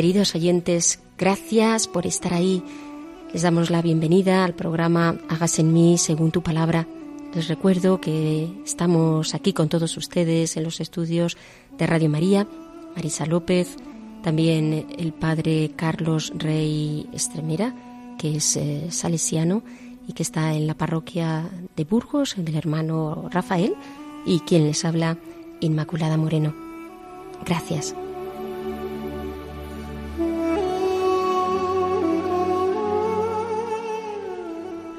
Queridos oyentes, gracias por estar ahí. Les damos la bienvenida al programa Hagas en mí según tu palabra. Les recuerdo que estamos aquí con todos ustedes en los estudios de Radio María, Marisa López, también el padre Carlos Rey Estremera, que es eh, salesiano y que está en la parroquia de Burgos, del hermano Rafael, y quien les habla, Inmaculada Moreno. Gracias.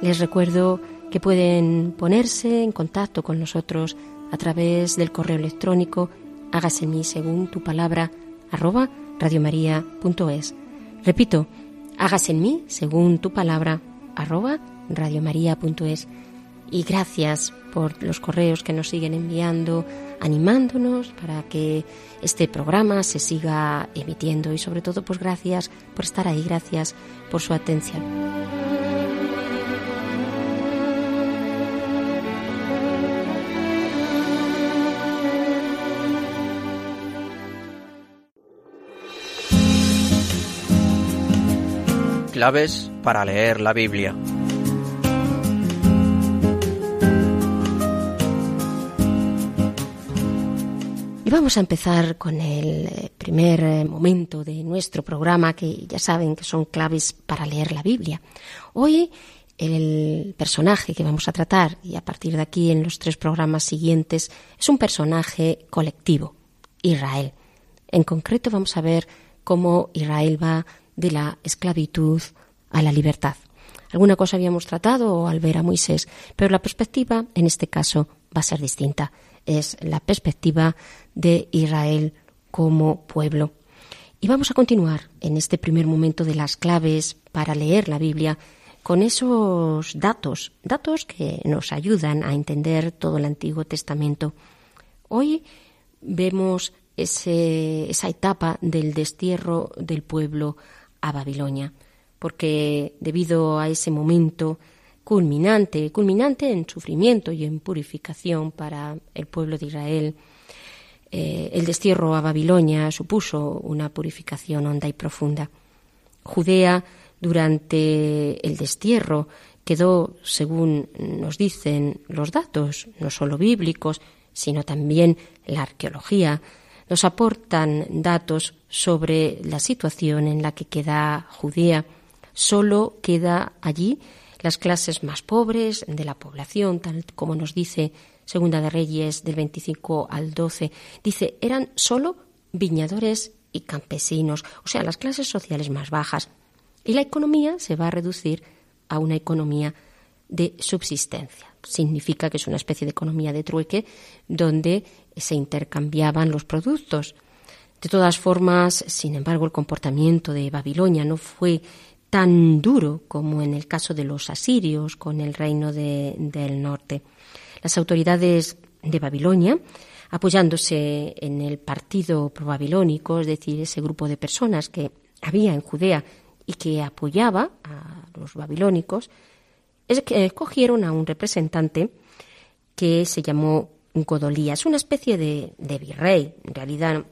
Les recuerdo que pueden ponerse en contacto con nosotros a través del correo electrónico hágase mí según tu palabra arroba radiomaria.es. Repito, hágase en mí según tu palabra arroba radiomaria.es. Y gracias por los correos que nos siguen enviando, animándonos para que este programa se siga emitiendo y sobre todo pues gracias por estar ahí, gracias por su atención. Claves para leer la Biblia. Y vamos a empezar con el eh, primer eh, momento de nuestro programa, que ya saben que son claves para leer la Biblia. Hoy el personaje que vamos a tratar, y a partir de aquí en los tres programas siguientes, es un personaje colectivo, Israel. En concreto vamos a ver cómo Israel va de la esclavitud a la libertad. Alguna cosa habíamos tratado al ver a Moisés, pero la perspectiva en este caso va a ser distinta. Es la perspectiva de Israel como pueblo. Y vamos a continuar en este primer momento de las claves para leer la Biblia con esos datos, datos que nos ayudan a entender todo el Antiguo Testamento. Hoy vemos esa etapa del destierro del pueblo a Babilonia, porque debido a ese momento culminante, culminante en sufrimiento y en purificación para el pueblo de Israel, eh, el destierro a Babilonia supuso una purificación honda y profunda. Judea, durante el destierro, quedó, según nos dicen los datos, no solo bíblicos, sino también la arqueología, nos aportan datos sobre la situación en la que queda Judea. Solo queda allí las clases más pobres de la población, tal como nos dice Segunda de Reyes del 25 al 12. Dice, eran solo viñadores y campesinos, o sea, las clases sociales más bajas. Y la economía se va a reducir a una economía de subsistencia. Significa que es una especie de economía de trueque donde se intercambiaban los productos. De todas formas, sin embargo, el comportamiento de Babilonia no fue tan duro como en el caso de los asirios con el reino de- del norte. Las autoridades de Babilonia, apoyándose en el partido probabilónico, es decir, ese grupo de personas que había en Judea y que apoyaba a los babilónicos, es que escogieron a un representante que se llamó Godolías, una especie de, de virrey. En realidad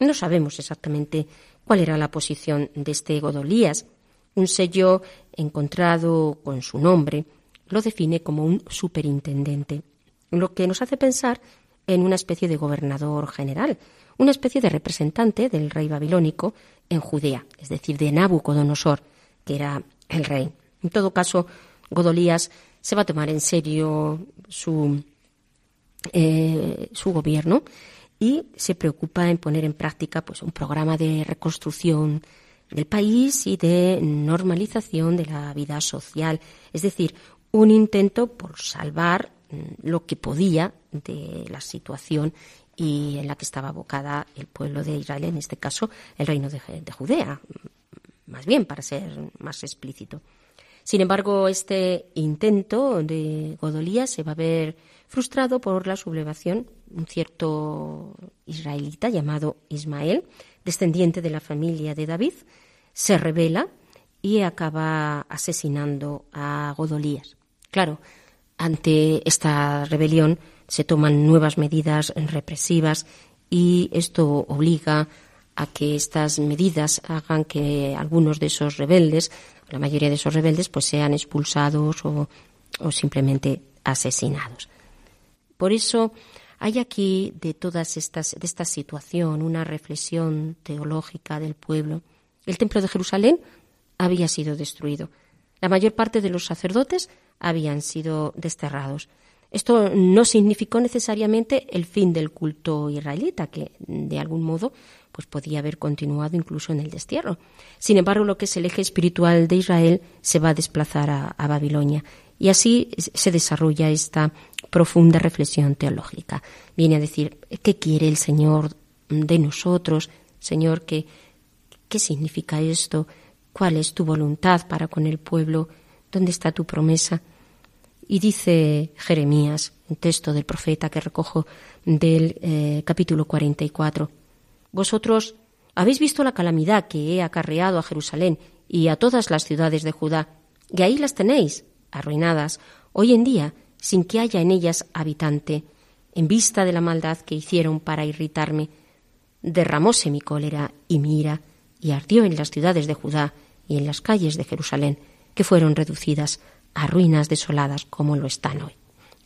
no sabemos exactamente cuál era la posición de este Godolías. Un sello encontrado con su nombre lo define como un superintendente, lo que nos hace pensar en una especie de gobernador general, una especie de representante del rey babilónico en Judea, es decir, de Nabucodonosor, que era el rey. En todo caso, Godolías se va a tomar en serio su, eh, su gobierno y se preocupa en poner en práctica pues, un programa de reconstrucción del país y de normalización de la vida social, es decir, un intento por salvar mm, lo que podía de la situación y en la que estaba abocada el pueblo de Israel, en este caso el reino de, de Judea, más bien para ser más explícito. Sin embargo, este intento de Godolía se va a ver frustrado por la sublevación un cierto israelita llamado Ismael, descendiente de la familia de David, se revela y acaba asesinando a Godolías. Claro, ante esta rebelión se toman nuevas medidas represivas y esto obliga a que estas medidas hagan que algunos de esos rebeldes, la mayoría de esos rebeldes, pues sean expulsados o, o simplemente asesinados. Por eso hay aquí de todas estas, de esta situación una reflexión teológica del pueblo. El templo de Jerusalén había sido destruido. La mayor parte de los sacerdotes habían sido desterrados. Esto no significó necesariamente el fin del culto israelita, que de algún modo pues podía haber continuado incluso en el destierro. Sin embargo, lo que es el eje espiritual de Israel se va a desplazar a, Babilonia y así se desarrolla esta profunda reflexión teológica. Viene a decir, ¿qué quiere el Señor de nosotros? Señor, ¿qué, qué significa esto? ¿Cuál es tu voluntad para con el pueblo? ¿Dónde está tu promesa? Y dice Jeremías, un texto del profeta que recojo del eh, capítulo 44, Vosotros habéis visto la calamidad que he acarreado a Jerusalén y a todas las ciudades de Judá, y ahí las tenéis, arruinadas, hoy en día, sin que haya en ellas habitante, en vista de la maldad que hicieron para irritarme. Derramóse mi cólera y mi ira, y ardió en las ciudades de Judá y en las calles de Jerusalén, que fueron reducidas a ruinas desoladas como lo están hoy.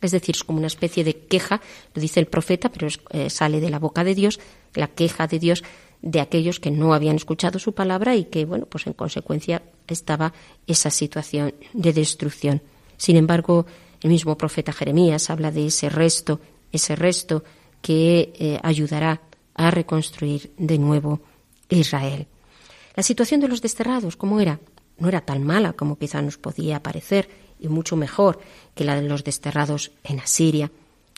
Es decir, es como una especie de queja, lo dice el profeta, pero eh, sale de la boca de Dios, la queja de Dios de aquellos que no habían escuchado su palabra y que, bueno, pues en consecuencia estaba esa situación de destrucción. Sin embargo, el mismo profeta Jeremías habla de ese resto, ese resto que eh, ayudará a reconstruir de nuevo Israel. La situación de los desterrados, ¿cómo era? No era tan mala como quizá nos podía parecer y mucho mejor que la de los desterrados en Asiria.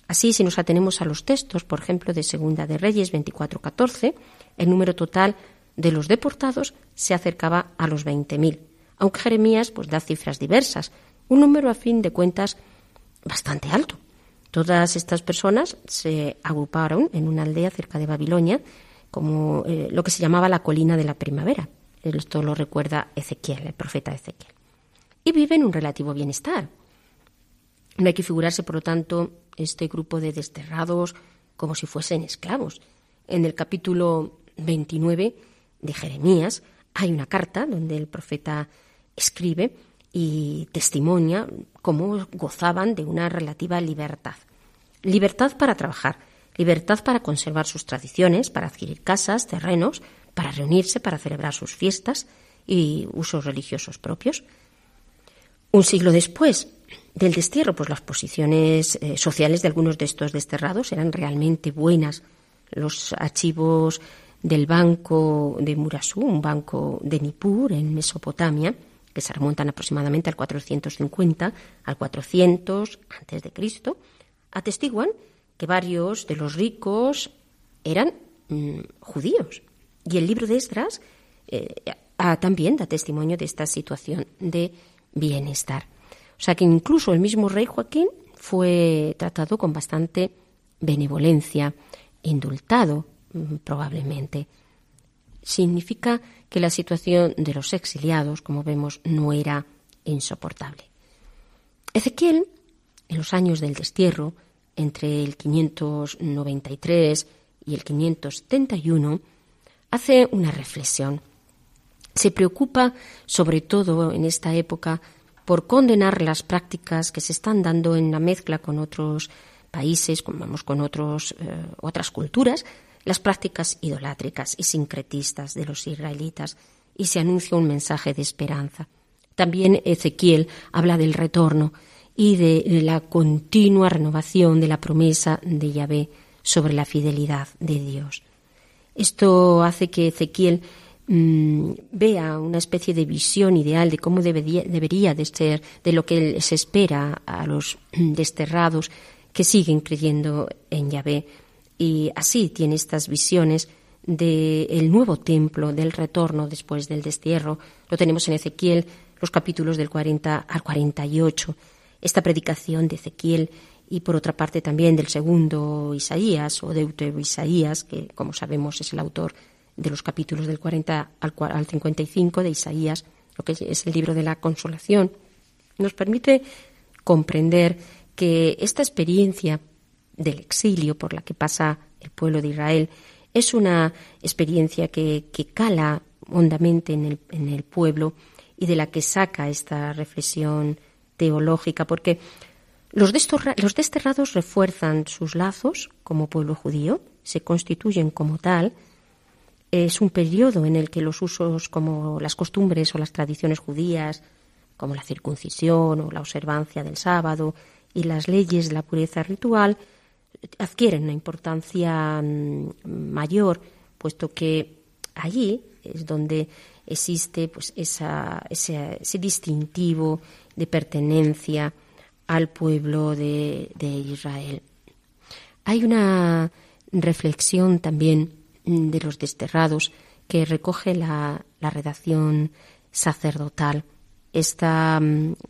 Así, si nos atenemos a los textos, por ejemplo, de Segunda de Reyes 24:14, el número total de los deportados se acercaba a los 20.000, aunque Jeremías pues, da cifras diversas, un número a fin de cuentas bastante alto. Todas estas personas se agruparon en una aldea cerca de Babilonia, como eh, lo que se llamaba la colina de la primavera. Esto lo recuerda Ezequiel, el profeta Ezequiel. Y viven en un relativo bienestar. No hay que figurarse, por lo tanto, este grupo de desterrados como si fuesen esclavos. En el capítulo 29 de Jeremías hay una carta donde el profeta escribe y testimonia cómo gozaban de una relativa libertad. Libertad para trabajar, libertad para conservar sus tradiciones, para adquirir casas, terrenos, para reunirse, para celebrar sus fiestas y usos religiosos propios. Un siglo después del destierro, pues las posiciones eh, sociales de algunos de estos desterrados eran realmente buenas. Los archivos del banco de Murasú, un banco de Nippur en Mesopotamia, que se remontan aproximadamente al 450 al 400 antes de Cristo, atestiguan que varios de los ricos eran mm, judíos. Y el libro de Esdras eh, también da testimonio de esta situación de bienestar. O sea que incluso el mismo rey Joaquín fue tratado con bastante benevolencia, indultado mm, probablemente. Significa que la situación de los exiliados, como vemos, no era insoportable. Ezequiel, en los años del destierro, entre el 593 y el 571, hace una reflexión. Se preocupa, sobre todo en esta época, por condenar las prácticas que se están dando en la mezcla con otros países, con, con otros, eh, otras culturas, las prácticas idolátricas y sincretistas de los israelitas y se anuncia un mensaje de esperanza. También Ezequiel habla del retorno y de la continua renovación de la promesa de Yahvé sobre la fidelidad de Dios. Esto hace que Ezequiel mm, vea una especie de visión ideal de cómo debería de ser, de lo que se espera a los desterrados que siguen creyendo en Yahvé. Y así tiene estas visiones del nuevo templo, del retorno después del destierro. Lo tenemos en Ezequiel, los capítulos del 40 al 48. Esta predicación de Ezequiel y por otra parte también del segundo Isaías o Deutero Isaías, que como sabemos es el autor de los capítulos del 40 al 55 de Isaías, lo que es el libro de la consolación, nos permite comprender que esta experiencia del exilio por la que pasa el pueblo de Israel es una experiencia que, cala hondamente en el, en el pueblo y de la que saca esta reflexión teológica, porque los, desterrados refuerzan sus lazos como pueblo judío, se constituyen como tal. Es un periodo en el que los usos como las costumbres o las tradiciones judías, como la circuncisión o la observancia del sábado y las leyes de la pureza ritual, adquieren una importancia mm, mayor, puesto que allí es donde existe pues esa, ese, ese distintivo de pertenencia al pueblo de, Israel. Hay una reflexión también de los desterrados que recoge la, redacción sacerdotal. Esta,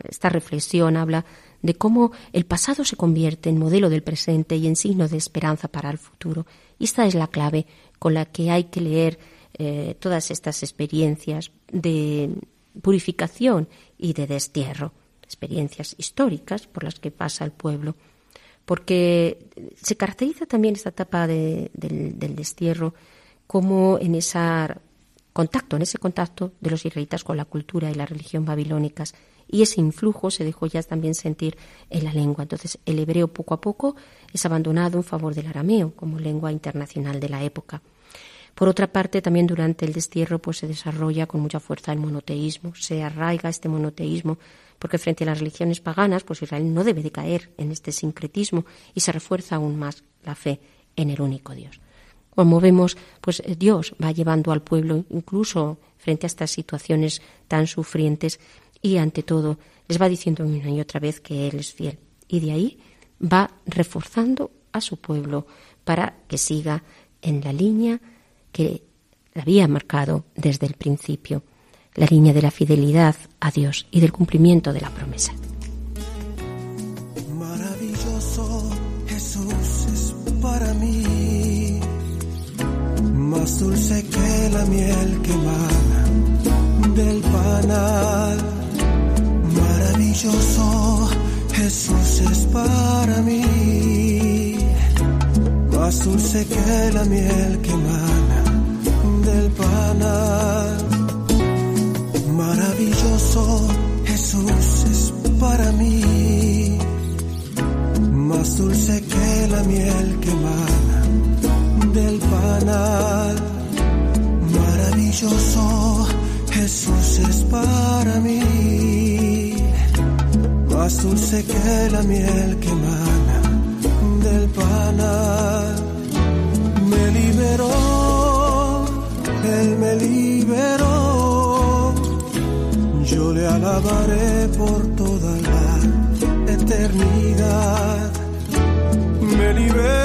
esta, reflexión habla de cómo el pasado se convierte en modelo del presente y en signo de esperanza para el futuro. Y esta es la clave con la que hay que leer eh, todas estas experiencias de purificación y de destierro experiencias históricas por las que pasa el pueblo, porque se caracteriza también esta etapa del, destierro como en ese contacto, en ese contacto de los israelitas con la cultura y la religión babilónicas, y ese influjo se dejó ya también sentir en la lengua. Entonces, el hebreo poco a poco es abandonado en favor del arameo como lengua internacional de la época. Por otra parte, también durante el destierro pues, se desarrolla con mucha fuerza el monoteísmo, se arraiga este monoteísmo porque frente a las religiones paganas, pues Israel no debe de caer en este sincretismo y se refuerza aún más la fe en el único Dios. Como vemos, pues eh, Dios va llevando al pueblo incluso frente a estas situaciones tan sufrientes y ante todo les va diciendo una y otra vez que Él es fiel. Y de ahí va reforzando a su pueblo para que siga en la línea que había marcado desde el principio la línea de la fidelidad a Dios y del cumplimiento de la promesa. Maravilloso Jesús es para mí, más dulce que la miel que emana del panal. Maravilloso Jesús es para mí, más dulce que la miel que emana maravilloso Jesús es para mí, más dulce que la miel que emana del panal. Maravilloso Jesús es para mí, más dulce que la miel que emana del panal. Me liberó, Él me liberó yo le alabaré por toda la eternidad. Me libero,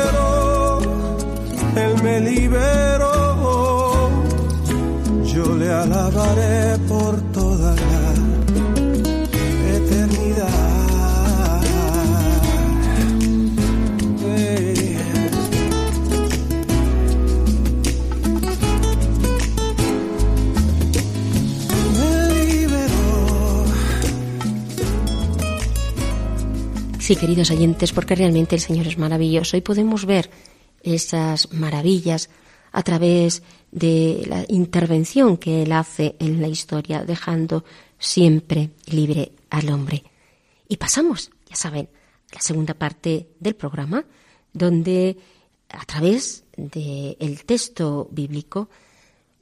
Sí, queridos oyentes, porque realmente el Señor es maravilloso y podemos ver esas maravillas a través de la intervención que Él hace en la historia, dejando siempre libre al hombre. Y pasamos, ya saben, a la segunda parte del programa, donde a través del texto bíblico,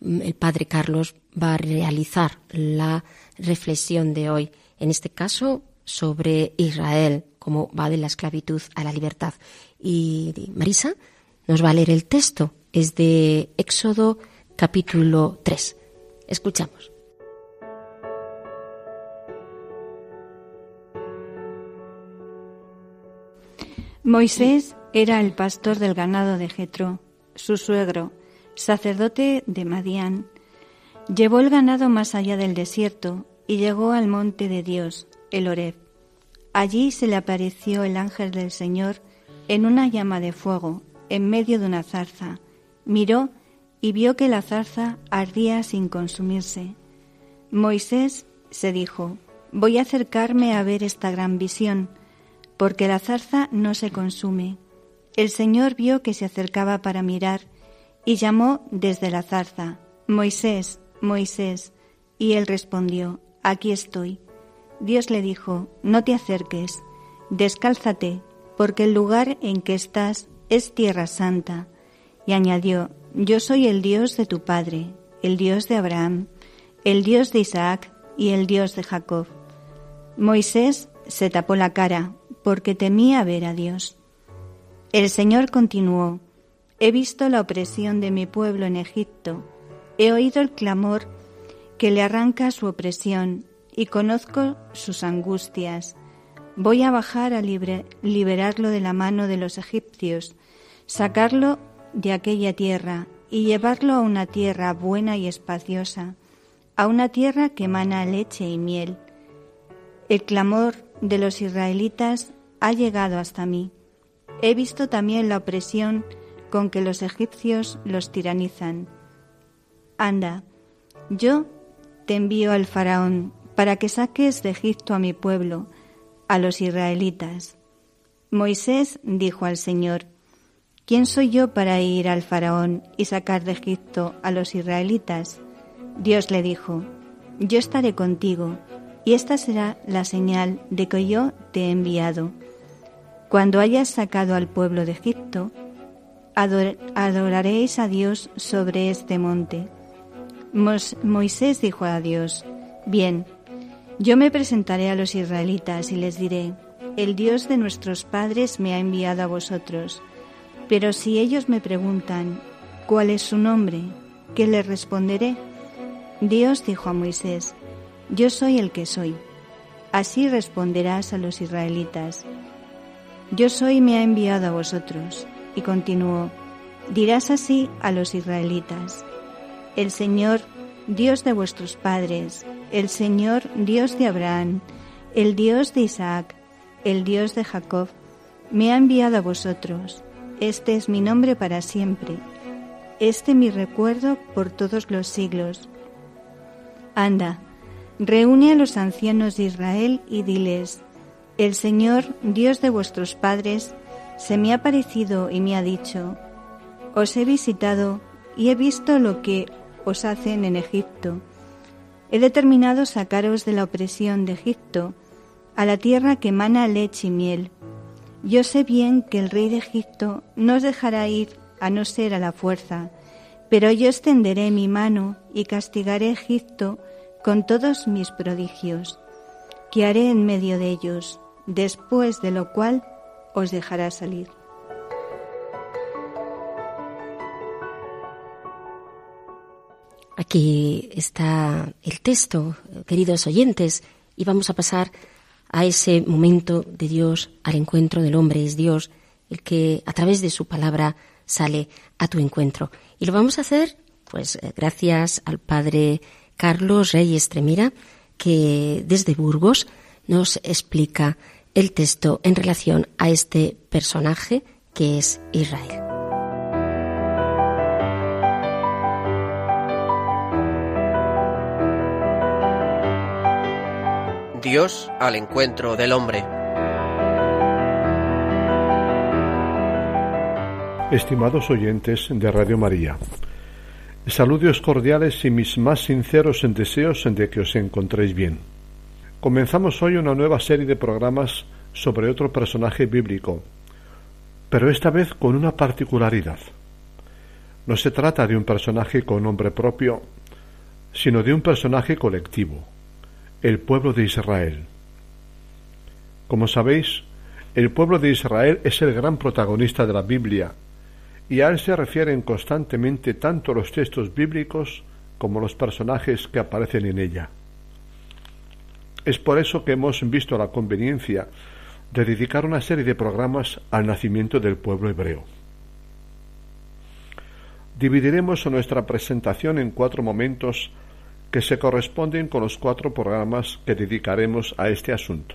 el Padre Carlos va a realizar la reflexión de hoy, en este caso sobre Israel, como va de la esclavitud a la libertad. Y Marisa nos va a leer el texto. Es de Éxodo capítulo 3. Escuchamos. Moisés era el pastor del ganado de Jetro, su suegro, sacerdote de Madián. Llevó el ganado más allá del desierto y llegó al monte de Dios, el Horeb. Allí se le apareció el ángel del Señor en una llama de fuego, en medio de una zarza. Miró y vio que la zarza ardía sin consumirse. Moisés se dijo, voy a acercarme a ver esta gran visión, porque la zarza no se consume. El Señor vio que se acercaba para mirar y llamó desde la zarza, Moisés, Moisés, y él respondió, aquí estoy. Dios le dijo, no te acerques, descálzate, porque el lugar en que estás es tierra santa. Y añadió, yo soy el Dios de tu Padre, el Dios de Abraham, el Dios de Isaac y el Dios de Jacob. Moisés se tapó la cara porque temía ver a Dios. El Señor continuó, He visto la opresión de mi pueblo en Egipto, he oído el clamor que le arranca su opresión y conozco sus angustias. Voy a bajar a liberarlo de la mano de los egipcios, sacarlo de aquella tierra y llevarlo a una tierra buena y espaciosa, a una tierra que emana leche y miel. El clamor de los israelitas ha llegado hasta mí. He visto también la opresión con que los egipcios los tiranizan. Anda, yo te envío al faraón para que saques de Egipto a mi pueblo, a los israelitas. Moisés dijo al Señor, ¿Quién soy yo para ir al faraón y sacar de Egipto a los israelitas? Dios le dijo, Yo estaré contigo, y esta será la señal de que yo te he enviado. Cuando hayas sacado al pueblo de Egipto, adoraréis a Dios sobre este monte. Moisés dijo a Dios, Bien, yo me presentaré a los israelitas y les diré, El Dios de nuestros padres me ha enviado a vosotros pero si ellos me preguntan, ¿cuál es su nombre? ¿Qué les responderé? Dios dijo a Moisés, Yo soy el que soy. Así responderás a los israelitas. Yo soy me ha enviado a vosotros. Y continuó, dirás así a los israelitas, El Señor, Dios de vuestros padres, el Señor, Dios de Abraham, el Dios de Isaac, el Dios de Jacob, me ha enviado a vosotros. Este es mi nombre para siempre, este mi recuerdo por todos los siglos. Anda, reúne a los ancianos de Israel y diles, el Señor, Dios de vuestros padres, se me ha parecido y me ha dicho, os he visitado y he visto lo que os hacen en Egipto. He determinado sacaros de la opresión de Egipto, a la tierra que emana leche y miel yo sé bien que el rey de Egipto no os dejará ir a no ser a la fuerza, pero yo extenderé mi mano y castigaré Egipto con todos mis prodigios, que haré en medio de ellos, después de lo cual os dejará salir. Aquí está el texto, queridos oyentes, y vamos a pasar a ese momento de Dios, al encuentro del hombre. Es Dios el que a través de su palabra sale a tu encuentro. Y lo vamos a hacer, pues, eh, gracias al padre Carlos Reyes Tremira, que desde Burgos nos explica el texto en relación a este personaje que es Israel. Dios al encuentro del hombre. Estimados oyentes de Radio María, saludos cordiales y mis más sinceros deseos de que os encontréis bien. Comenzamos hoy una nueva serie de programas sobre otro personaje bíblico, pero esta vez con una particularidad. No se trata de un personaje con nombre propio, sino de un personaje colectivo el pueblo de Israel. Como sabéis, el pueblo de Israel es el gran protagonista de la Biblia y a él se refieren constantemente tanto los textos bíblicos como los personajes que aparecen en ella. Es por eso que hemos visto la conveniencia de dedicar una serie de programas al nacimiento del pueblo hebreo. Dividiremos nuestra presentación en cuatro momentos que se corresponden con los cuatro programas que dedicaremos a este asunto.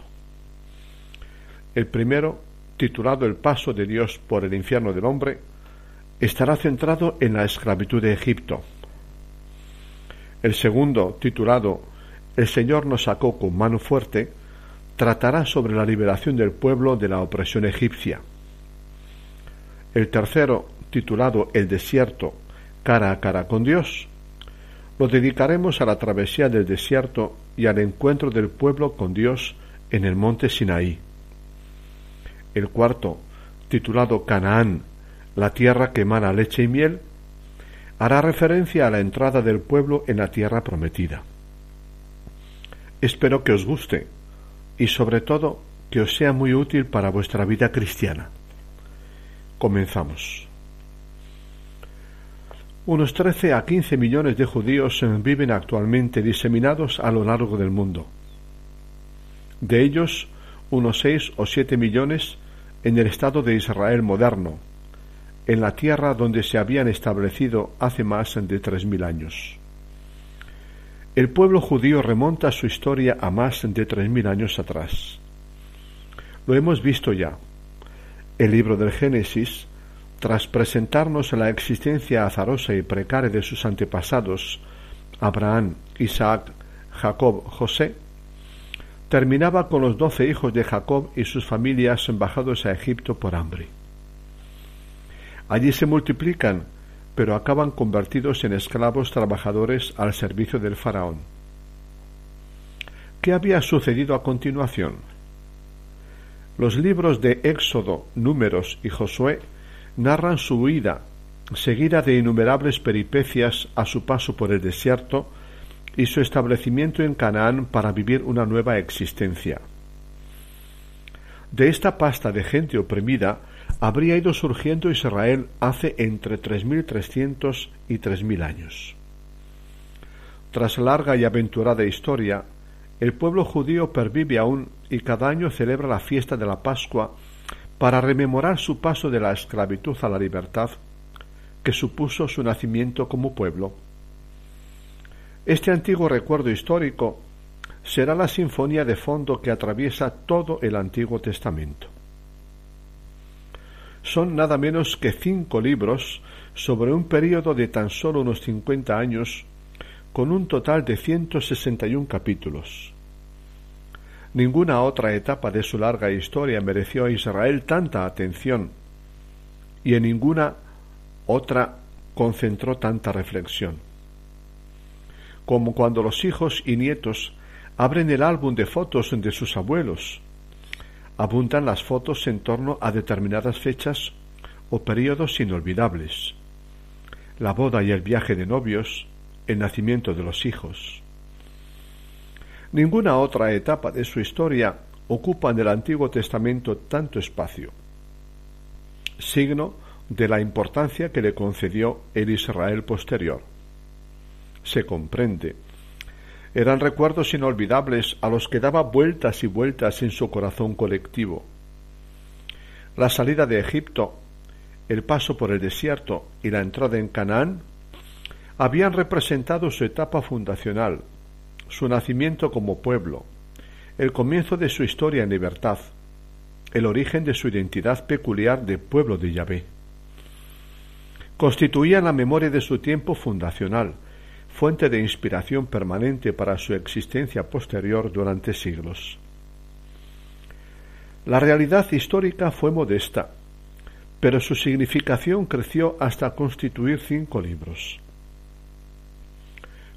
El primero, titulado El paso de Dios por el infierno del hombre, estará centrado en la esclavitud de Egipto. El segundo, titulado El Señor nos sacó con mano fuerte, tratará sobre la liberación del pueblo de la opresión egipcia. El tercero, titulado El desierto, cara a cara con Dios, lo dedicaremos a la travesía del desierto y al encuentro del pueblo con Dios en el monte Sinaí. El cuarto, titulado Canaán, la tierra que emana leche y miel, hará referencia a la entrada del pueblo en la tierra prometida. Espero que os guste y sobre todo que os sea muy útil para vuestra vida cristiana. Comenzamos. Unos 13 a 15 millones de judíos viven actualmente diseminados a lo largo del mundo. De ellos, unos 6 o 7 millones en el Estado de Israel moderno, en la tierra donde se habían establecido hace más de tres mil años. El pueblo judío remonta su historia a más de tres mil años atrás. Lo hemos visto ya. El libro del Génesis, tras presentarnos la existencia azarosa y precaria de sus antepasados, Abraham, Isaac, Jacob, José, terminaba con los doce hijos de Jacob y sus familias embajados a Egipto por hambre. Allí se multiplican, pero acaban convertidos en esclavos trabajadores al servicio del faraón. ¿Qué había sucedido a continuación? Los libros de Éxodo, Números y Josué narran su huida, seguida de innumerables peripecias a su paso por el desierto y su establecimiento en Canaán para vivir una nueva existencia. De esta pasta de gente oprimida habría ido surgiendo Israel hace entre 3.300 y 3.000 años. Tras larga y aventurada historia, el pueblo judío pervive aún y cada año celebra la fiesta de la Pascua para rememorar su paso de la esclavitud a la libertad que supuso su nacimiento como pueblo. Este antiguo recuerdo histórico será la sinfonía de fondo que atraviesa todo el Antiguo Testamento son nada menos que cinco libros sobre un período de tan solo unos cincuenta años, con un total de ciento sesenta y un capítulos. Ninguna otra etapa de su larga historia mereció a Israel tanta atención, y en ninguna otra concentró tanta reflexión. Como cuando los hijos y nietos abren el álbum de fotos de sus abuelos, abundan las fotos en torno a determinadas fechas o periodos inolvidables. La boda y el viaje de novios, el nacimiento de los hijos. Ninguna otra etapa de su historia ocupa en el Antiguo Testamento tanto espacio, signo de la importancia que le concedió el Israel posterior. Se comprende eran recuerdos inolvidables a los que daba vueltas y vueltas en su corazón colectivo. La salida de Egipto, el paso por el desierto y la entrada en Canaán habían representado su etapa fundacional, su nacimiento como pueblo, el comienzo de su historia en libertad, el origen de su identidad peculiar de pueblo de Yahvé. Constituían la memoria de su tiempo fundacional, fuente de inspiración permanente para su existencia posterior durante siglos. La realidad histórica fue modesta, pero su significación creció hasta constituir cinco libros.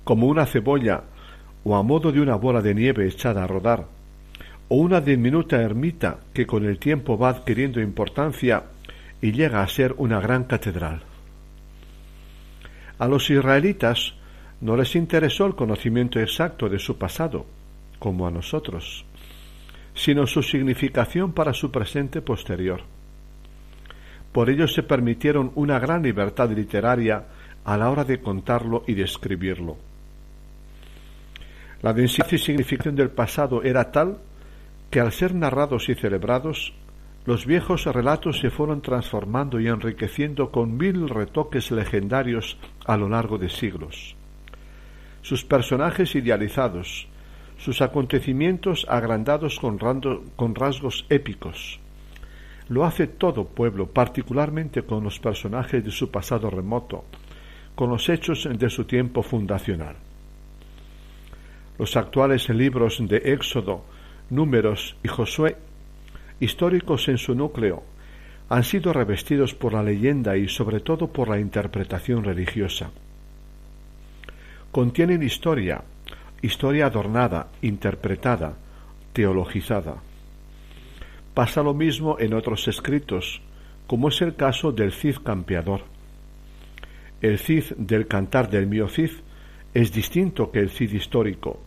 Como una cebolla o a modo de una bola de nieve echada a rodar, o una diminuta ermita que con el tiempo va adquiriendo importancia y llega a ser una gran catedral. A los israelitas no les interesó el conocimiento exacto de su pasado, como a nosotros, sino su significación para su presente posterior. Por ello se permitieron una gran libertad literaria a la hora de contarlo y describirlo. La densidad y significación del pasado era tal que al ser narrados y celebrados, los viejos relatos se fueron transformando y enriqueciendo con mil retoques legendarios a lo largo de siglos. Sus personajes idealizados, sus acontecimientos agrandados con, rasgos épicos. Lo hace todo pueblo, particularmente con los personajes de su pasado remoto, con los hechos de su tiempo fundacional. Los actuales libros de Éxodo, Números y Josué, históricos en su núcleo, han sido revestidos por la leyenda y sobre todo por la interpretación religiosa. Contienen historia, historia adornada, interpretada, teologizada. Pasa lo mismo en otros escritos, como es el caso del Cid campeador. El Cid del cantar del mío Cid es distinto que el Cid histórico,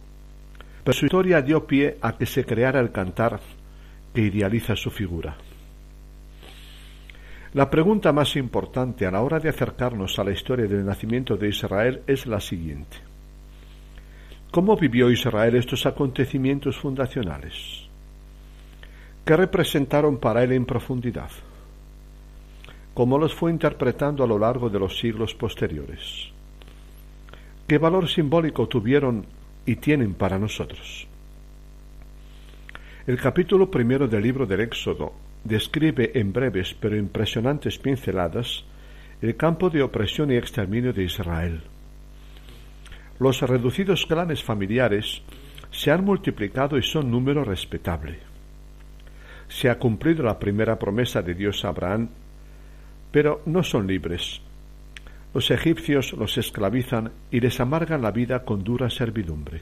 pero su historia dio pie a que se creara el cantar que idealiza su figura. La pregunta más importante a la hora de acercarnos a la historia del nacimiento de Israel es la siguiente. ¿Cómo vivió Israel estos acontecimientos fundacionales? ¿Qué representaron para él en profundidad? cómo los fue interpretando a lo largo de los siglos posteriores. ¿Qué valor simbólico tuvieron y tienen para nosotros? El capítulo primero del libro del Éxodo describe en breves pero impresionantes pinceladas el campo de opresión y exterminio de Israel. Los reducidos clanes familiares se han multiplicado y son número respetable. Se ha cumplido la primera promesa de Dios a Abraham pero no son libres. Los egipcios los esclavizan y les amargan la vida con dura servidumbre.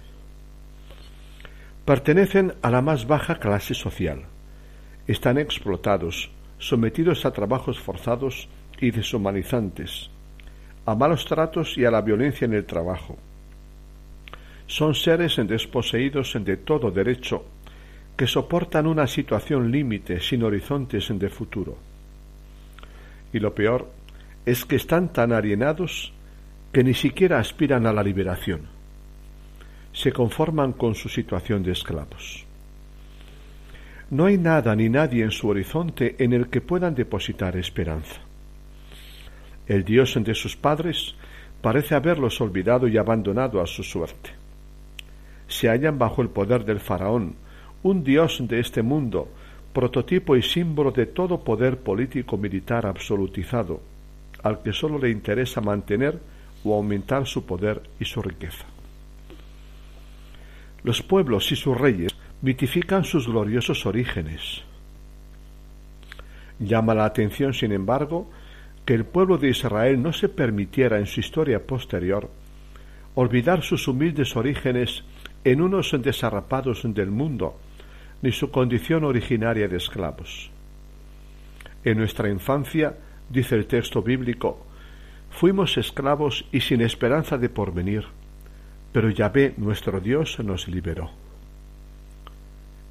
Pertenecen a la más baja clase social. Están explotados, sometidos a trabajos forzados y deshumanizantes, a malos tratos y a la violencia en el trabajo. Son seres desposeídos de todo derecho, que soportan una situación límite sin horizontes de futuro y lo peor es que están tan alienados que ni siquiera aspiran a la liberación. Se conforman con su situación de esclavos. No hay nada ni nadie en su horizonte en el que puedan depositar esperanza. El Dios de sus padres parece haberlos olvidado y abandonado a su suerte. Se hallan bajo el poder del faraón, un Dios de este mundo prototipo y símbolo de todo poder político militar absolutizado, al que sólo le interesa mantener o aumentar su poder y su riqueza. Los pueblos y sus reyes mitifican sus gloriosos orígenes. Llama la atención, sin embargo, que el pueblo de Israel no se permitiera en su historia posterior olvidar sus humildes orígenes en unos desarrapados del mundo ni su condición originaria de esclavos. En nuestra infancia, dice el texto bíblico, fuimos esclavos y sin esperanza de porvenir, pero Yahvé nuestro Dios nos liberó.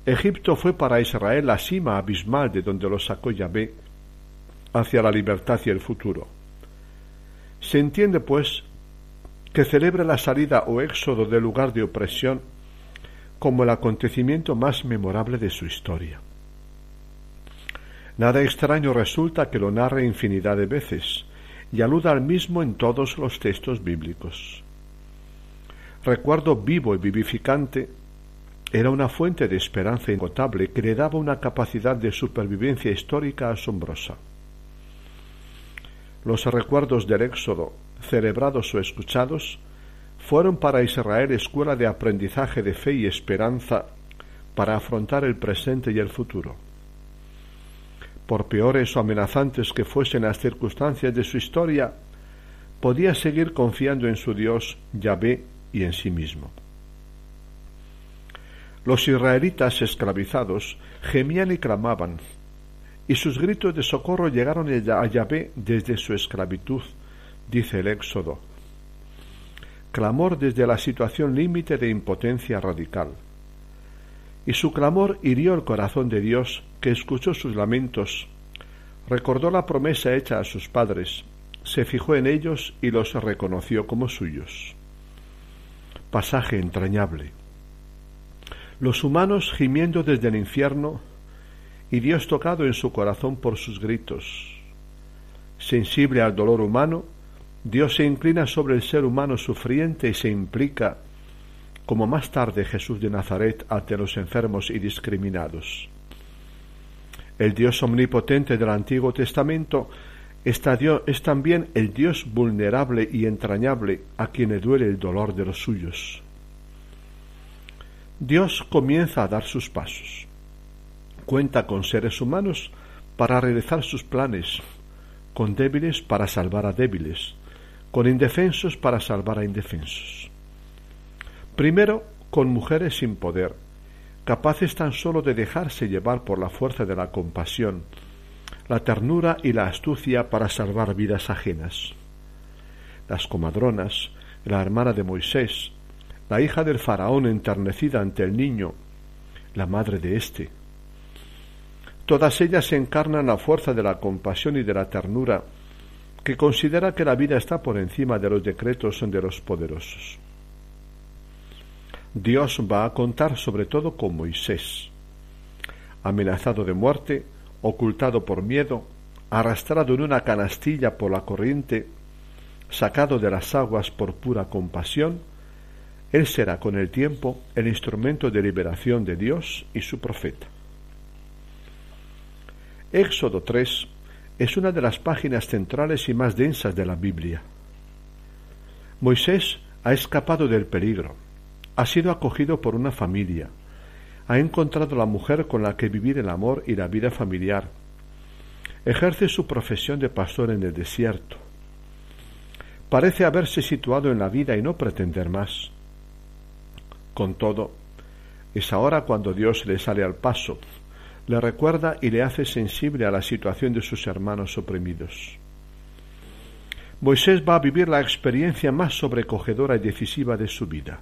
Egipto fue para Israel la cima abismal de donde lo sacó Yahvé hacia la libertad y el futuro. Se entiende, pues, que celebra la salida o éxodo del lugar de opresión como el acontecimiento más memorable de su historia. Nada extraño resulta que lo narre infinidad de veces y aluda al mismo en todos los textos bíblicos. Recuerdo vivo y vivificante era una fuente de esperanza inagotable que le daba una capacidad de supervivencia histórica asombrosa. Los recuerdos del Éxodo, celebrados o escuchados, fueron para Israel escuela de aprendizaje de fe y esperanza para afrontar el presente y el futuro. Por peores o amenazantes que fuesen las circunstancias de su historia, podía seguir confiando en su Dios Yahvé y en sí mismo. Los israelitas esclavizados gemían y clamaban, y sus gritos de socorro llegaron a Yahvé desde su esclavitud, dice el Éxodo clamor desde la situación límite de impotencia radical. Y su clamor hirió el corazón de Dios, que escuchó sus lamentos, Recordó la promesa hecha a sus padres, se fijó en ellos y los reconoció como suyos. Pasaje entrañable. Los humanos gimiendo desde el infierno y Dios tocado en su corazón por sus gritos. Sensible al dolor humano, Dios se inclina sobre el ser humano sufriente y se implica, como más tarde Jesús de Nazaret, ante los enfermos y discriminados. El Dios omnipotente del Antiguo Testamento es también el Dios vulnerable y entrañable a quien le duele el dolor de los suyos. Dios comienza a dar sus pasos. Cuenta con seres humanos para realizar sus planes, con débiles para salvar a débiles, con indefensos para salvar a indefensos. Primero, con mujeres sin poder, capaces tan solo de dejarse llevar por la fuerza de la compasión, la ternura y la astucia para salvar vidas ajenas. Las comadronas, la hermana de Moisés, la hija del faraón enternecida ante el niño, la madre de éste. Todas ellas encarnan la fuerza de la compasión y de la ternura, que considera que la vida está por encima de los decretos de los poderosos. Dios va a contar sobre todo con Moisés, amenazado de muerte, ocultado por miedo, arrastrado en una canastilla por la corriente, sacado de las aguas por pura compasión, él será con el tiempo el instrumento de liberación de Dios y su profeta. Éxodo 3 es una de las páginas centrales y más densas de la Biblia. Moisés ha escapado del peligro, ha sido acogido por una familia, ha encontrado la mujer con la que vivir el amor y la vida familiar, ejerce su profesión de pastor en el desierto, parece haberse situado en la vida y no pretender más. Con todo, es ahora cuando Dios le sale al paso, le recuerda y le hace sensible a la situación de sus hermanos oprimidos. Moisés va a vivir la experiencia más sobrecogedora y decisiva de su vida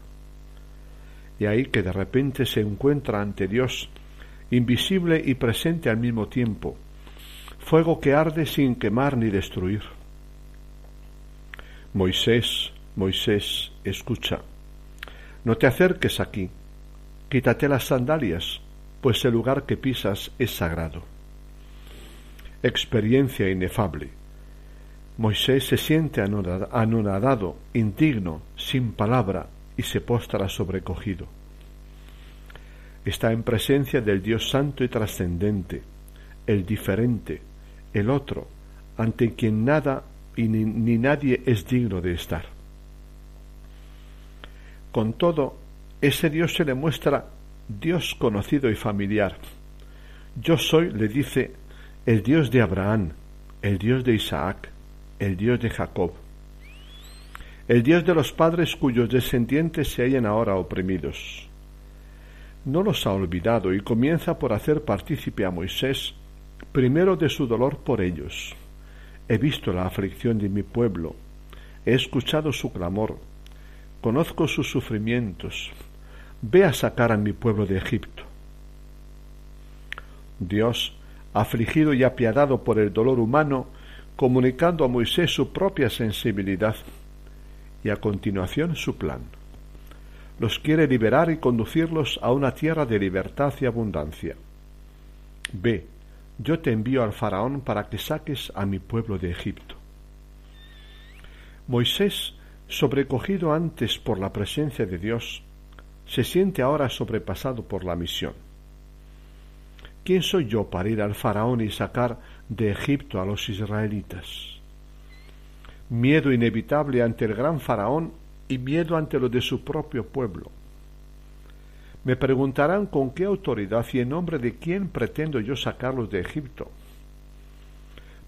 y ahí que de repente se encuentra ante Dios, invisible y presente al mismo tiempo, fuego que arde sin quemar ni destruir. Moisés, Moisés, escucha, no te acerques aquí, quítate las sandalias, pues el lugar que pisas es sagrado. Experiencia inefable. Moisés se siente anonadado, indigno, sin palabra, y se postra sobrecogido. Está en presencia del Dios santo y trascendente, el diferente, el otro, ante quien nada y ni, ni nadie es digno de estar. Con todo, ese Dios se le muestra Dios conocido y familiar. Yo soy, le dice, el Dios de Abraham, el Dios de Isaac, el Dios de Jacob el Dios de los padres cuyos descendientes se hallan ahora oprimidos. No los ha olvidado y comienza por hacer partícipe a Moisés primero de su dolor por ellos. He visto la aflicción de mi pueblo, he escuchado su clamor, conozco sus sufrimientos, ve a sacar a mi pueblo de Egipto. Dios, afligido y apiadado por el dolor humano, comunicando a Moisés su propia sensibilidad, y a continuación su plan. Los quiere liberar y conducirlos a una tierra de libertad y abundancia. Ve, yo te envío al faraón para que saques a mi pueblo de Egipto. Moisés, sobrecogido antes por la presencia de Dios, se siente ahora sobrepasado por la misión. ¿Quién soy yo para ir al faraón y sacar de Egipto a los israelitas? Miedo inevitable ante el gran faraón y miedo ante lo de su propio pueblo. Me preguntarán con qué autoridad y en nombre de quién pretendo yo sacarlos de Egipto.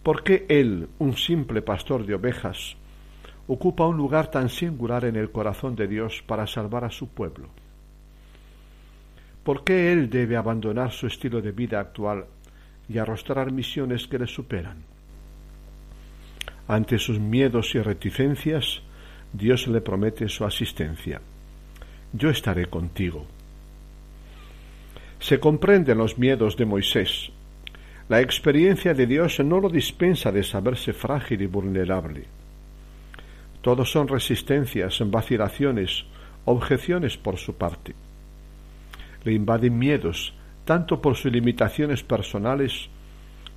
¿Por qué él, un simple pastor de ovejas, ocupa un lugar tan singular en el corazón de Dios para salvar a su pueblo? ¿Por qué él debe abandonar su estilo de vida actual y arrostrar misiones que le superan? Ante sus miedos y reticencias, Dios le promete su asistencia. Yo estaré contigo. Se comprenden los miedos de Moisés. La experiencia de Dios no lo dispensa de saberse frágil y vulnerable. Todos son resistencias, vacilaciones, objeciones por su parte. Le invaden miedos, tanto por sus limitaciones personales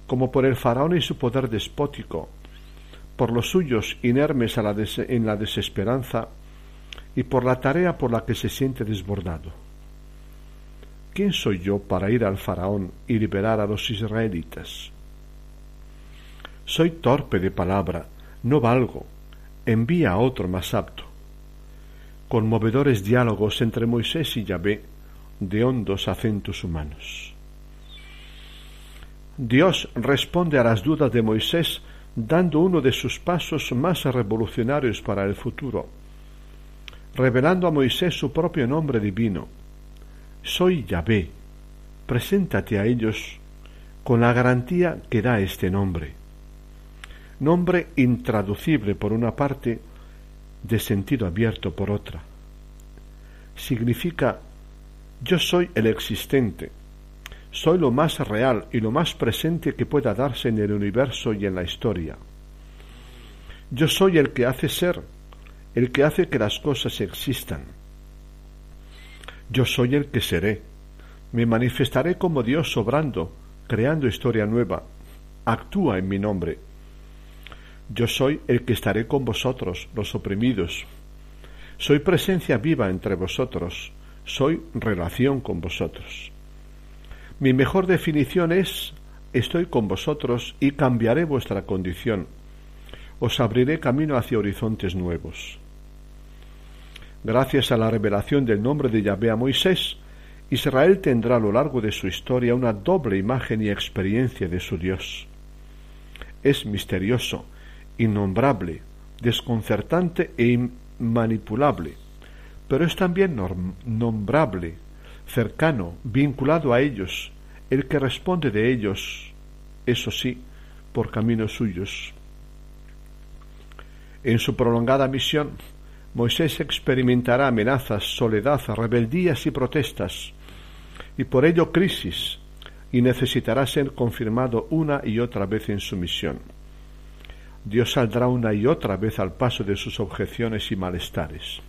como por el faraón y su poder despótico, por los suyos inermes en la desesperanza y por la tarea por la que se siente desbordado. ¿Quién soy yo para ir al faraón y liberar a los israelitas? Soy torpe de palabra, no valgo, envía a otro más apto. Conmovedores diálogos entre Moisés y Yahvé, de hondos acentos humanos. Dios responde a las dudas de Moisés dando uno de sus pasos más revolucionarios para el futuro, revelando a Moisés su propio nombre divino. Soy Yahvé. Preséntate a ellos con la garantía que da este nombre. Nombre intraducible por una parte, de sentido abierto por otra. Significa yo soy el existente, soy lo más real y lo más presente que pueda darse en el universo y en la historia. Yo soy el que hace ser, el que hace que las cosas existan. Yo soy el que seré. Me manifestaré como Dios obrando, creando historia nueva. Actúa en mi nombre. Yo soy el que estaré con vosotros, los oprimidos. Soy presencia viva entre vosotros. Soy relación con vosotros. Mi mejor definición es estoy con vosotros y cambiaré vuestra condición. Os abriré camino hacia horizontes nuevos. Gracias a la revelación del nombre de Yahvé a Moisés, Israel tendrá a lo largo de su historia una doble imagen y experiencia de su Dios. Es misterioso, innombrable, desconcertante e inmanipulable, pero es también nombrable, cercano, vinculado a ellos, el que responde de ellos, eso sí, por caminos suyos. En su prolongada misión, Moisés experimentará amenazas, soledad, rebeldías y protestas, y por ello crisis, y necesitará ser confirmado una y otra vez en su misión. Dios saldrá una y otra vez al paso de sus objeciones y malestares.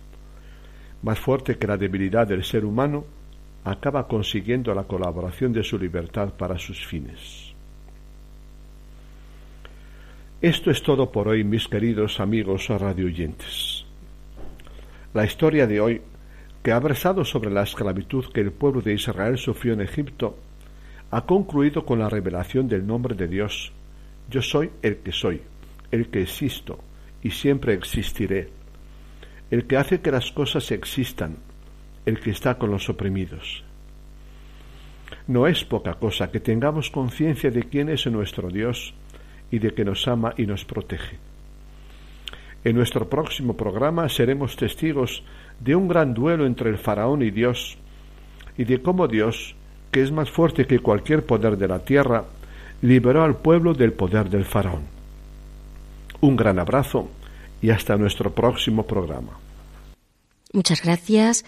Más fuerte que la debilidad del ser humano, acaba consiguiendo la colaboración de su libertad para sus fines. Esto es todo por hoy, mis queridos amigos radioyentes. La historia de hoy, que ha versado sobre la esclavitud que el pueblo de Israel sufrió en Egipto, ha concluido con la revelación del nombre de Dios. Yo soy el que soy, el que existo y siempre existiré, el que hace que las cosas existan, el que está con los oprimidos. No es poca cosa que tengamos conciencia de quién es nuestro Dios y de que nos ama y nos protege. En nuestro próximo programa seremos testigos de un gran duelo entre el faraón y Dios y de cómo Dios, que es más fuerte que cualquier poder de la tierra, liberó al pueblo del poder del faraón. Un gran abrazo y hasta nuestro próximo programa. Muchas gracias,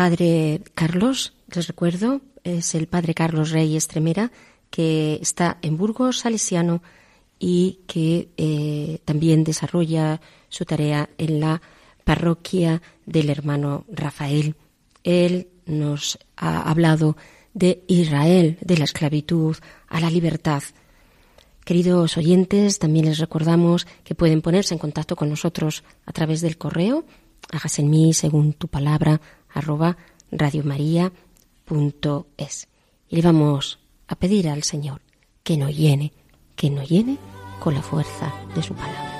Padre Carlos. Les recuerdo, es el Padre Carlos Rey Estremera, que está en Burgos Salesiano y que eh, también desarrolla su tarea en la parroquia del hermano Rafael. Él nos ha hablado de Israel, de la esclavitud a la libertad. Queridos oyentes, también les recordamos que pueden ponerse en contacto con nosotros a través del correo, hágase en mí según tu palabra, arroba radiomaria.es. Y le vamos a pedir al Señor que nos llene que nos llene con la fuerza de su palabra.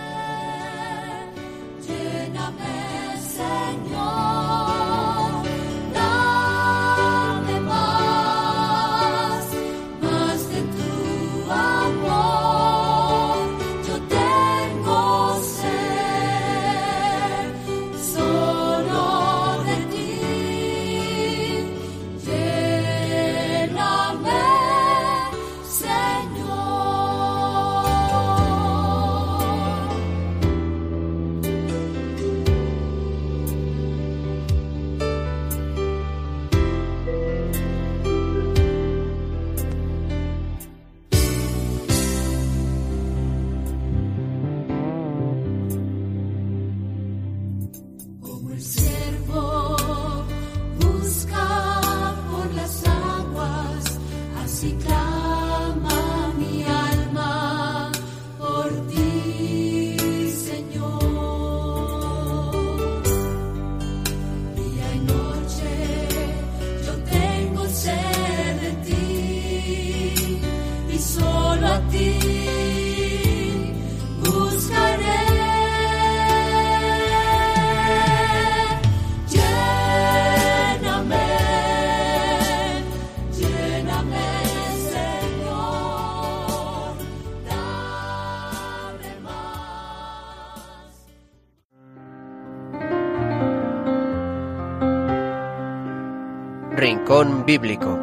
Bíblico.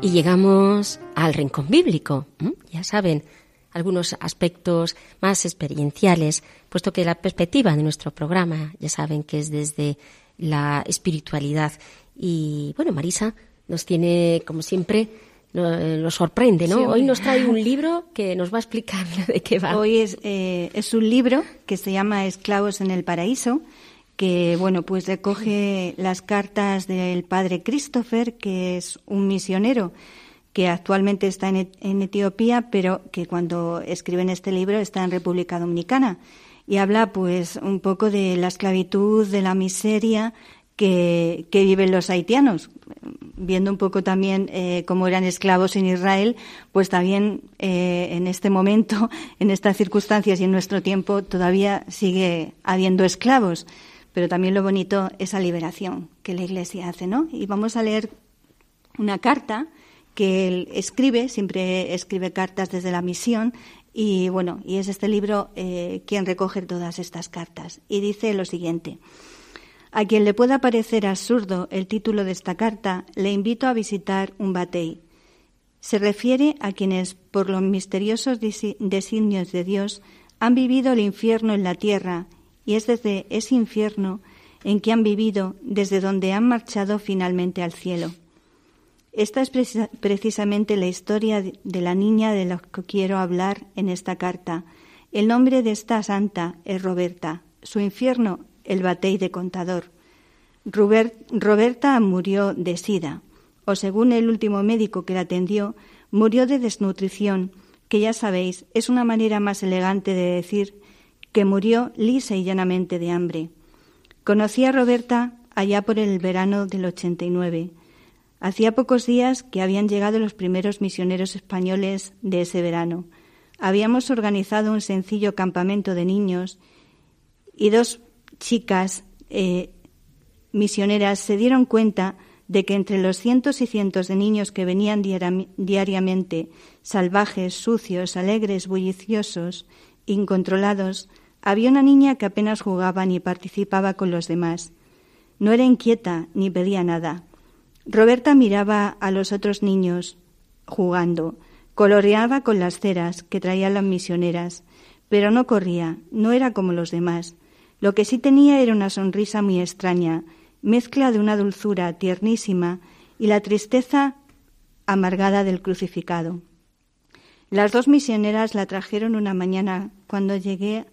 Y llegamos al Rincón Bíblico. Ya saben, algunos aspectos más experienciales, puesto que la perspectiva de nuestro programa, ya saben que es desde la espiritualidad. Y bueno, Marisa nos tiene, como siempre, lo, sorprende, ¿no? hoy nos trae un libro que nos va a explicar de qué va. Hoy es, eh, es un libro que se llama Esclavos en el Paraíso, que, bueno, pues recoge las cartas del padre Christopher, que es un misionero que actualmente está en, en Etiopía, pero que cuando escribe en este libro está en República Dominicana. Y habla, pues, un poco de la esclavitud, de la miseria que, viven los haitianos, viendo un poco también eh, cómo eran esclavos en Israel, pues también eh, en este momento, en estas circunstancias y en nuestro tiempo, todavía sigue habiendo esclavos. Pero también lo bonito es la liberación que la Iglesia hace, ¿no? Y vamos a leer una carta que él escribe, siempre escribe cartas desde la misión, y bueno, y es este libro eh, quien recoge todas estas cartas. Y dice lo siguiente. A quien le pueda parecer absurdo el título de esta carta, le invito a visitar un batey. Se refiere a quienes, por los misteriosos designios de Dios, han vivido el infierno en la tierra, y es desde ese infierno en que han vivido, desde donde han marchado finalmente al cielo. Esta es precisamente la historia de la niña de la que quiero hablar en esta carta. El nombre de esta santa es Roberta. Su infierno el batey de contador. Roberta murió de sida, o según el último médico que la atendió, murió de desnutrición, que ya sabéis es una manera más elegante de decir que murió lisa y llanamente de hambre. Conocí a Roberta allá por el verano del 89. Hacía pocos días que habían llegado los primeros misioneros españoles de ese verano. Habíamos organizado un sencillo campamento de niños y dos chicas eh, misioneras se dieron cuenta de que entre los cientos y cientos de niños que venían diariamente, salvajes, sucios, alegres, bulliciosos, incontrolados, había una niña que apenas jugaba ni participaba con los demás. No era inquieta ni pedía nada. Roberta miraba a los otros niños jugando, coloreaba con las ceras que traían las misioneras, pero no corría, no era como los demás. Lo que sí tenía era una sonrisa muy extraña, mezcla de una dulzura tiernísima y la tristeza amargada del crucificado. Las dos misioneras la trajeron una mañana cuando llegué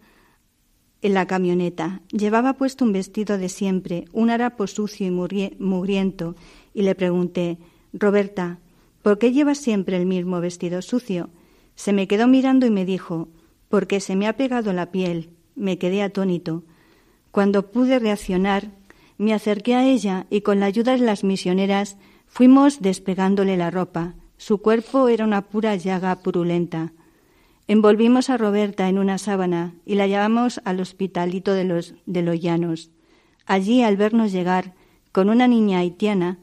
en la camioneta. Llevaba puesto un vestido de siempre, un harapo sucio y mugriento, y le pregunté Roberta, ¿por qué llevas siempre el mismo vestido sucio? Se me quedó mirando y me dijo Porque se me ha pegado la piel. Me quedé atónito. Cuando pude reaccionar, me acerqué a ella y con la ayuda de las misioneras fuimos despegándole la ropa. Su cuerpo era una pura llaga purulenta. Envolvimos a Roberta en una sábana y la llevamos al hospitalito de los, de los llanos. Allí, al vernos llegar con una niña haitiana,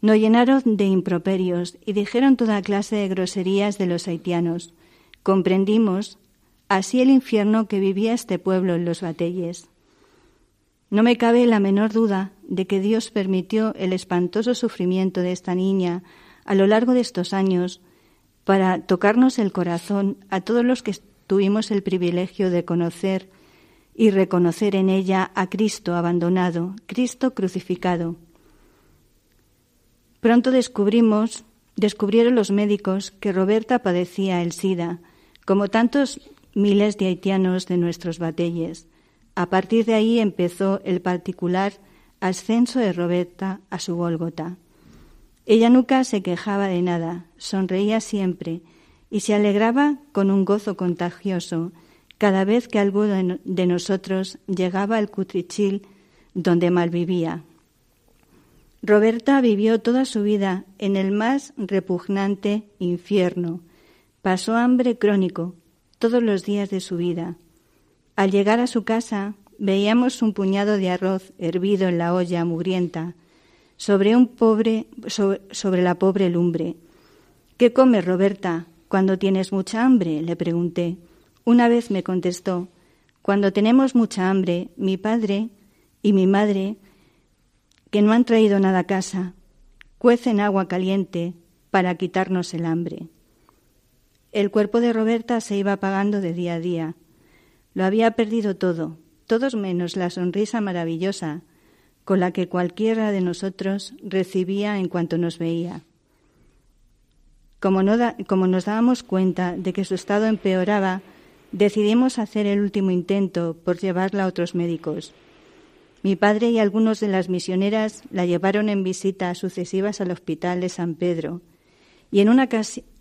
nos llenaron de improperios y dijeron toda clase de groserías de los haitianos. Comprendimos así el infierno que vivía este pueblo en los batelles. No me cabe la menor duda de que Dios permitió el espantoso sufrimiento de esta niña a lo largo de estos años para tocarnos el corazón a todos los que tuvimos el privilegio de conocer y reconocer en ella a Cristo abandonado, Cristo crucificado. Pronto descubrimos, descubrieron los médicos que Roberta padecía el SIDA, como tantos miles de haitianos de nuestros batelles. A partir de ahí empezó el particular ascenso de Roberta a su Gólgota. Ella nunca se quejaba de nada, sonreía siempre y se alegraba con un gozo contagioso cada vez que alguno de nosotros llegaba al cutrichil donde malvivía. Roberta vivió toda su vida en el más repugnante infierno. Pasó hambre crónico todos los días de su vida. Al llegar a su casa veíamos un puñado de arroz hervido en la olla mugrienta sobre un pobre sobre, la pobre lumbre. ¿Qué comes, Roberta, cuando tienes mucha hambre? le pregunté. Una vez me contestó, cuando tenemos mucha hambre, mi padre y mi madre, que no han traído nada a casa, cuecen agua caliente para quitarnos el hambre. El cuerpo de Roberta se iba apagando de día a día. Lo había perdido todo, todos menos la sonrisa maravillosa con la que cualquiera de nosotros recibía en cuanto nos veía. Como, como, nos dábamos cuenta de que su estado empeoraba, decidimos hacer el último intento por llevarla a otros médicos. Mi padre y algunos de las misioneras la llevaron en visitas sucesivas al hospital de San Pedro y en una,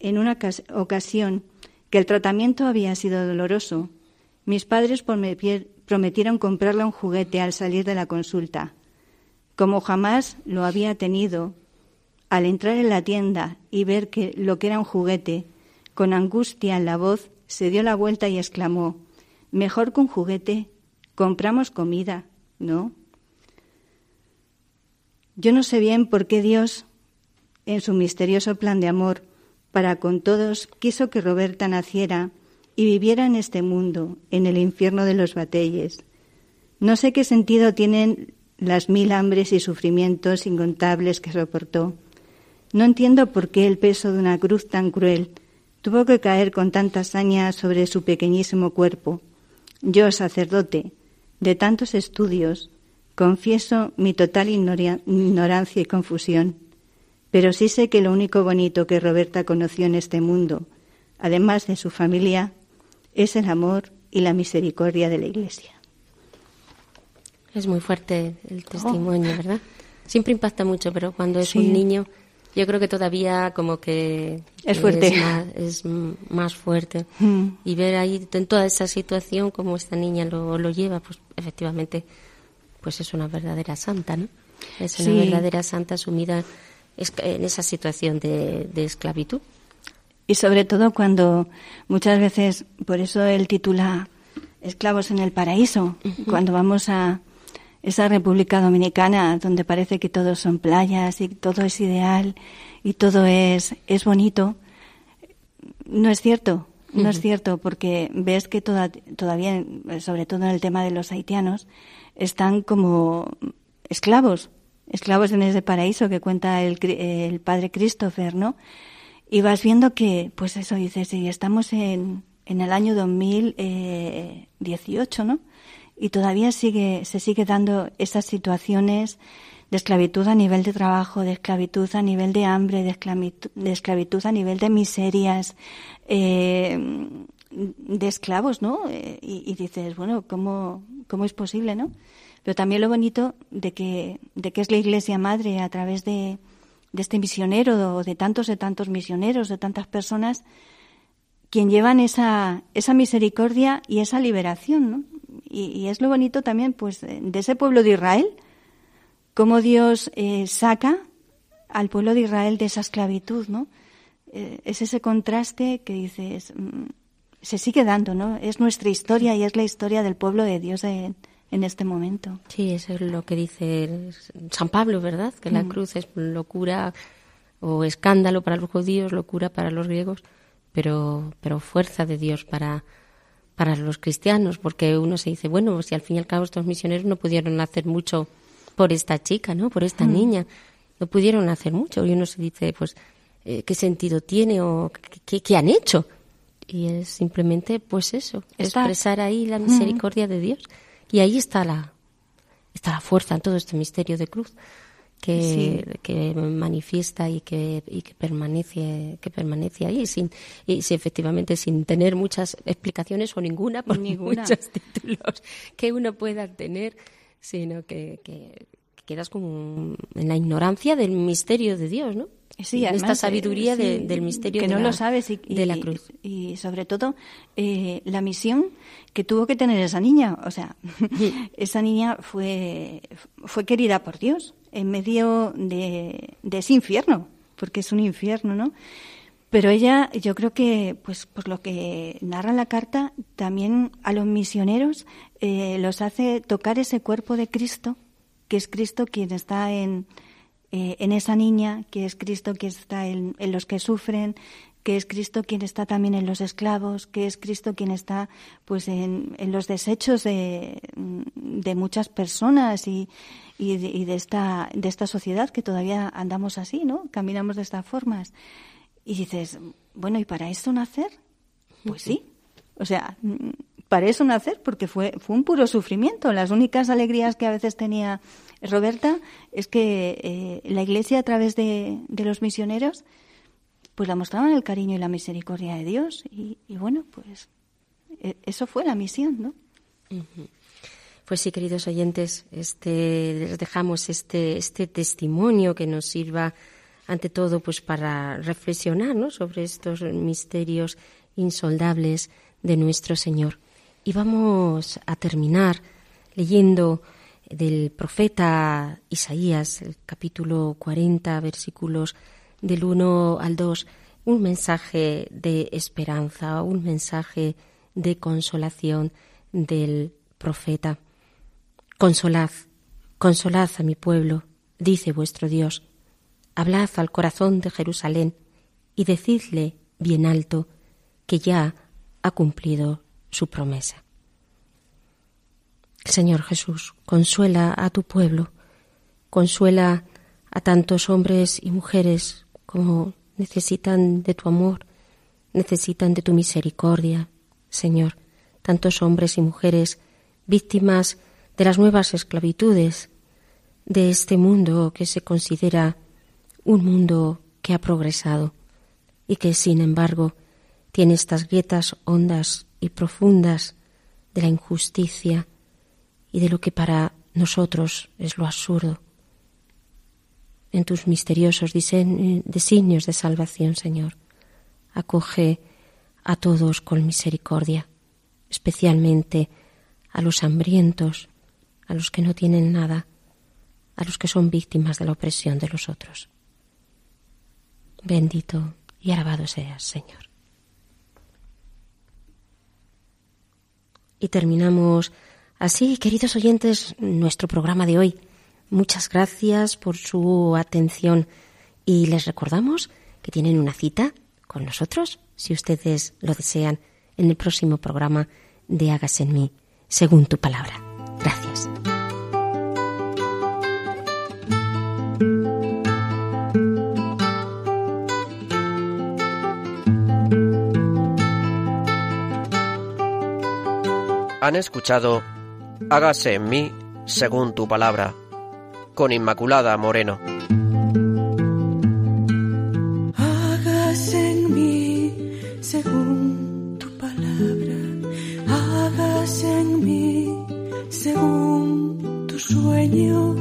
en una ocasión que el tratamiento había sido doloroso, mis padres prometieron comprarle un juguete al salir de la consulta. Como jamás lo había tenido, al entrar en la tienda y ver que lo que era un juguete, con angustia en la voz, se dio la vuelta y exclamó Mejor que un juguete, compramos comida, ¿no? Yo no sé bien por qué Dios, en su misterioso plan de amor para con todos, quiso que Roberta naciera y viviera en este mundo, en el infierno de los batelles. No sé qué sentido tienen las mil hambres y sufrimientos incontables que soportó. No entiendo por qué el peso de una cruz tan cruel tuvo que caer con tanta hazaña sobre su pequeñísimo cuerpo. Yo, sacerdote, de tantos estudios, confieso mi total ignorancia y confusión, pero sí sé que lo único bonito que Roberta conoció en este mundo, además de su familia, es el amor y la misericordia de la Iglesia. Es muy fuerte el testimonio, oh. ¿verdad? Siempre impacta mucho, pero cuando es un niño, yo creo que todavía como que es fuerte, es más, fuerte. Mm. Y ver ahí en toda esa situación como esta niña lo, lo lleva, pues efectivamente, pues es una verdadera santa, ¿no? Es una verdadera santa sumida en esa situación de, de esclavitud. Y sobre todo cuando muchas veces, por eso él titula Esclavos en el Paraíso, cuando vamos a, esa República Dominicana donde parece que todos son playas y todo es ideal y todo es, es bonito, no es cierto, no es cierto, porque ves que todavía, sobre todo en el tema de los haitianos, están como esclavos, esclavos en ese paraíso que cuenta el, el padre Christopher, ¿no? Y vas viendo que, pues eso dices, y estamos en, en el año 2018, ¿no? y todavía sigue, se sigue dando esas situaciones de esclavitud a nivel de trabajo, de esclavitud a nivel de hambre, de esclavitud, de esclavitud a nivel de miserias, eh, de esclavos, ¿no? Eh, y, dices, bueno, ¿cómo, ¿cómo es posible, no? Pero también lo bonito de que, de que es la Iglesia Madre a través de, de este misionero o de tantos de tantos misioneros, de tantas personas, quien llevan esa, esa misericordia y esa liberación, ¿no? y, es lo bonito también, pues, de ese pueblo de Israel, cómo Dios eh, saca al pueblo de Israel de esa esclavitud, ¿no? Eh, es ese contraste que dices, mm, se sigue dando, ¿no? Es nuestra historia y es la historia del pueblo de Dios en, este momento. Sí, eso es lo que dice San Pablo, ¿verdad? Que la mm. cruz es locura o escándalo para los judíos, locura para los griegos, pero, pero fuerza de Dios para, para los cristianos, porque uno se dice, bueno, si al fin y al cabo estos misioneros no pudieron hacer mucho por esta chica, ¿no? Por esta mm. niña, no pudieron hacer mucho. Y uno se dice, pues, eh, ¿qué sentido tiene o qué, han hecho? Y es simplemente, pues eso, expresar ahí la misericordia de Dios. Y ahí está la, está la fuerza en todo este misterio de cruz, que, que manifiesta y que, y que permanece que permanece ahí sin y si efectivamente sin tener muchas explicaciones o ninguna por Ninguna. muchos títulos que uno pueda tener sino que, que quedas con, en la ignorancia del misterio de Dios, ¿no? Sí, además, esta sabiduría eh, de- sí, del misterio que de no la- lo sabes y, de la cruz. y sobre todo eh, la misión que tuvo que tener esa niña. O sea esa niña fue fue querida por Dios en medio de, de ese infierno porque es un infierno no pero ella yo creo que pues por lo que narra la carta también a los misioneros eh, los hace tocar ese cuerpo de Cristo que es Cristo quien está en eh, en esa niña, que es Cristo quien está en, en los que sufren, que es Cristo quien está también en los esclavos, que es Cristo quien está pues en, los desechos de, de muchas personas y, y, de, y de esta de esta sociedad que todavía andamos así, ¿no? Caminamos de estas formas. Y dices, bueno, ¿y para eso nacer? Pues sí. O sea, mm, para eso nacer, porque fue, fue un puro sufrimiento. Las únicas alegrías que a veces tenía Roberta es que eh, la Iglesia, a través de, de los misioneros, pues la mostraban el cariño y la misericordia de Dios. Y, bueno, pues eh, eso fue la misión, ¿no? Pues sí, queridos oyentes, este, les dejamos este, este testimonio que nos sirva ante todo pues para reflexionar ¿no? sobre estos misterios insondables de nuestro Señor. Y vamos a terminar leyendo del profeta Isaías, el capítulo 40, versículos del 1 al 2, un mensaje de esperanza, un mensaje de consolación del profeta. Consolad, consolad a mi pueblo, dice vuestro Dios. Hablad al corazón de Jerusalén y decidle bien alto que ya ha cumplido su promesa. Señor Jesús, consuela a tu pueblo, consuela a tantos hombres y mujeres como necesitan de tu amor, necesitan de tu misericordia, Señor, tantos hombres y mujeres víctimas de las nuevas esclavitudes, de este mundo que se considera un mundo que ha progresado y que, sin embargo, tiene estas grietas hondas y profundas de la injusticia y de lo que para nosotros es lo absurdo. En tus misteriosos designios de salvación, Señor, acoge a todos con misericordia, especialmente a los hambrientos, a los que no tienen nada, a los que son víctimas de la opresión de los otros. Bendito y alabado seas, Señor. Y terminamos así, queridos oyentes, nuestro programa de hoy. Muchas gracias por su atención y les recordamos que tienen una cita con nosotros, si ustedes lo desean, en el próximo programa de Hágase en mí, según tu palabra. Gracias. Han escuchado Hágase en mí según tu palabra, con Inmaculada Moreno. Hágase en mí según tu palabra, hágase en mí según tu sueño,